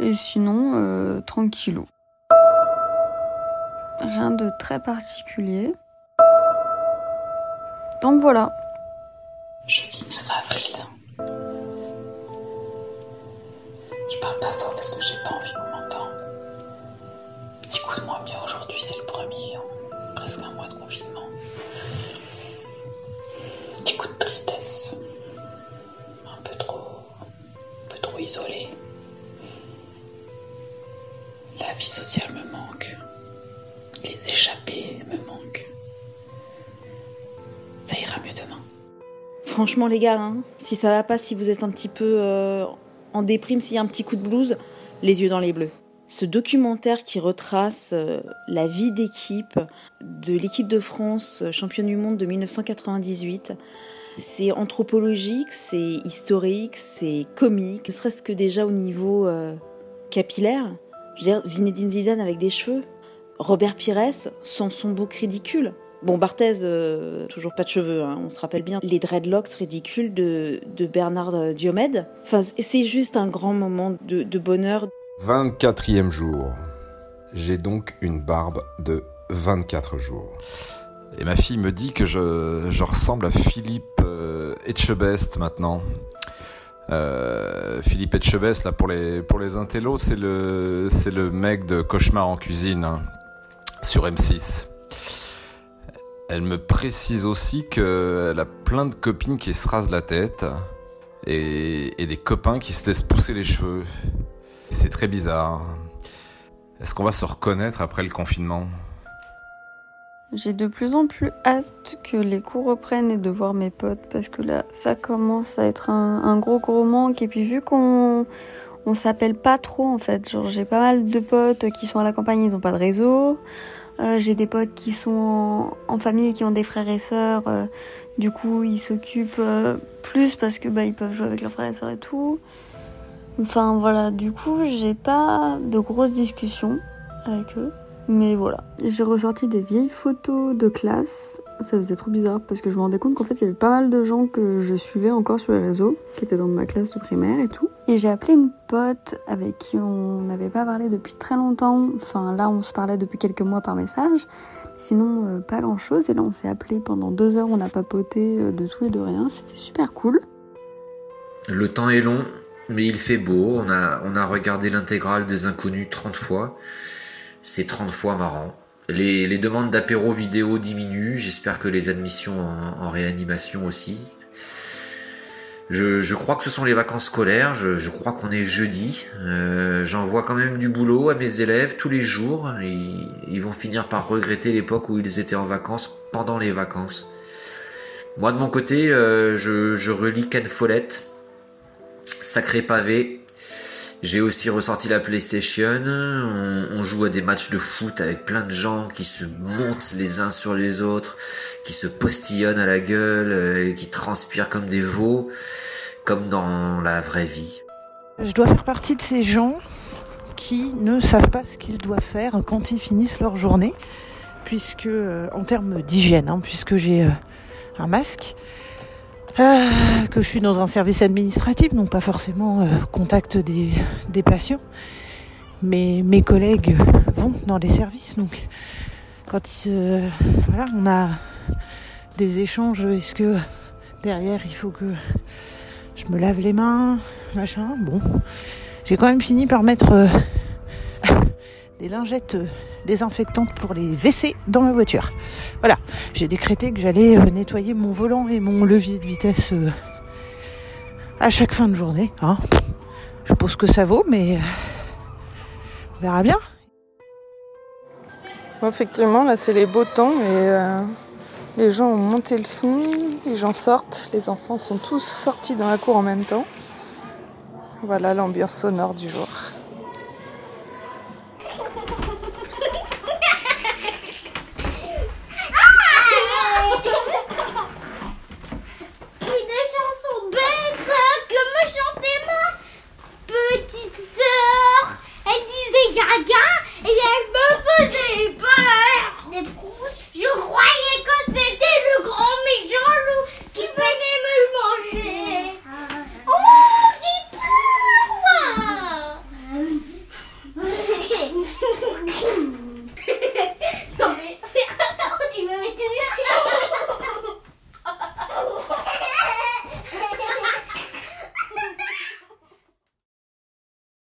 Et sinon, euh, tranquillou. Rien de très particulier. Donc voilà. Jeudi 9 avril. Je parle pas fort parce que j'ai pas envie qu'on m'entende. Petit coup de moins bien aujourd'hui, c'est le premier en presque un mois de confinement. Petit coup de tristesse. Un peu trop. Un peu trop isolé. La vie sociale me manque. Les échappées me manquent. Ça ira mieux demain. Franchement, les gars, hein, si ça va pas, si vous êtes un petit peu euh, en déprime, s'il y a un petit coup de blues, les yeux dans les bleus. Ce documentaire qui retrace euh, la vie d'équipe de l'équipe de France euh, championne du monde de 1998, c'est anthropologique, c'est historique, c'est comique, ne serait-ce que déjà au niveau capillaire. Je veux dire, Zinedine Zidane avec des cheveux, Robert Pires sans son bouc ridicule. Bon, Barthez, euh, toujours pas de cheveux, hein, on se rappelle bien les dreadlocks ridicules de, de Bernard Diomède. Enfin, c'est juste un grand moment de, de bonheur. 24e jour. J'ai donc une barbe de 24 jours. Et ma fille me dit que je, je ressemble à Philippe euh, Etchebest maintenant. Euh, Philippe Etchebest, là, pour les, pour les intellos, c'est le, c'est mec de Cauchemar en cuisine, hein, sur M6. Elle me précise aussi qu'elle a plein de copines qui se rasent la tête et, et des copains qui se laissent pousser les cheveux. C'est très bizarre. Est-ce qu'on va se reconnaître après le confinement? J'ai de plus en plus hâte que les cours reprennent et de voir mes potes parce que là, ça commence à être un, gros gros manque. Et puis vu qu'on on s'appelle pas trop en fait, genre j'ai pas mal de potes qui sont à la campagne, ils ont pas de réseau. Euh, j'ai des potes qui sont en, en famille qui ont des frères et sœurs. euh, du coup, ils s'occupent euh, plus parce que bah ils peuvent jouer avec leurs frères et sœurs et tout. Enfin voilà, du coup, j'ai pas de grosses discussions avec eux. Mais voilà, j'ai ressorti des vieilles photos de classe. Ça faisait trop bizarre parce que je me rendais compte qu'en fait, il y avait pas mal de gens que je suivais encore sur les réseaux, qui étaient dans ma classe de primaire et tout. Et j'ai appelé une pote avec qui on n'avait pas parlé depuis très longtemps. Enfin, là, on se parlait depuis quelques mois par message. Sinon, euh, pas grand chose. Et là, on s'est appelé pendant deux heures. On a papoté euh, de tout et de rien. C'était super cool. Le temps est long, mais il fait beau. On a, on a regardé l'intégrale des Inconnus 30 fois. C'est 30 fois marrant. Les, demandes d'apéro vidéo diminuent. J'espère que les admissions en, réanimation aussi. Je, crois que ce sont les vacances scolaires. Je, crois qu'on est jeudi. Euh, J'envoie quand même du boulot à mes élèves tous les jours. Ils, vont finir par regretter l'époque où ils étaient en vacances pendant les vacances. Moi de mon côté, euh, je, je relis Ken Follett. Sacré pavé. J'ai aussi ressorti la PlayStation. On, joue à des matchs de foot avec plein de gens qui se montent les uns sur les autres, qui se postillonnent à la gueule, euh, et qui transpirent comme des veaux, comme dans la vraie vie. Je dois faire partie de ces gens qui ne savent pas ce qu'ils doivent faire quand ils finissent leur journée, puisque euh, en termes d'hygiène, hein, puisque j'ai euh, un masque, euh, que je suis dans un service administratif, donc pas forcément euh, contact des, patients, mais mes collègues vont dans les services, donc quand euh, voilà, on a des échanges, est-ce que derrière il faut que je me lave les mains, machin, bon, j'ai quand même fini par mettre euh, des lingettes désinfectantes pour les WC dans ma voiture. Voilà, j'ai décrété que j'allais euh, nettoyer mon volant et mon levier de vitesse euh, à chaque fin de journée. Hein. Je pense que ça vaut, mais euh, on verra bien. Effectivement, là, c'est les beaux temps et les gens ont monté le son, les gens sortent, les enfants sont tous sortis dans la cour en même temps. Voilà l'ambiance sonore du jour.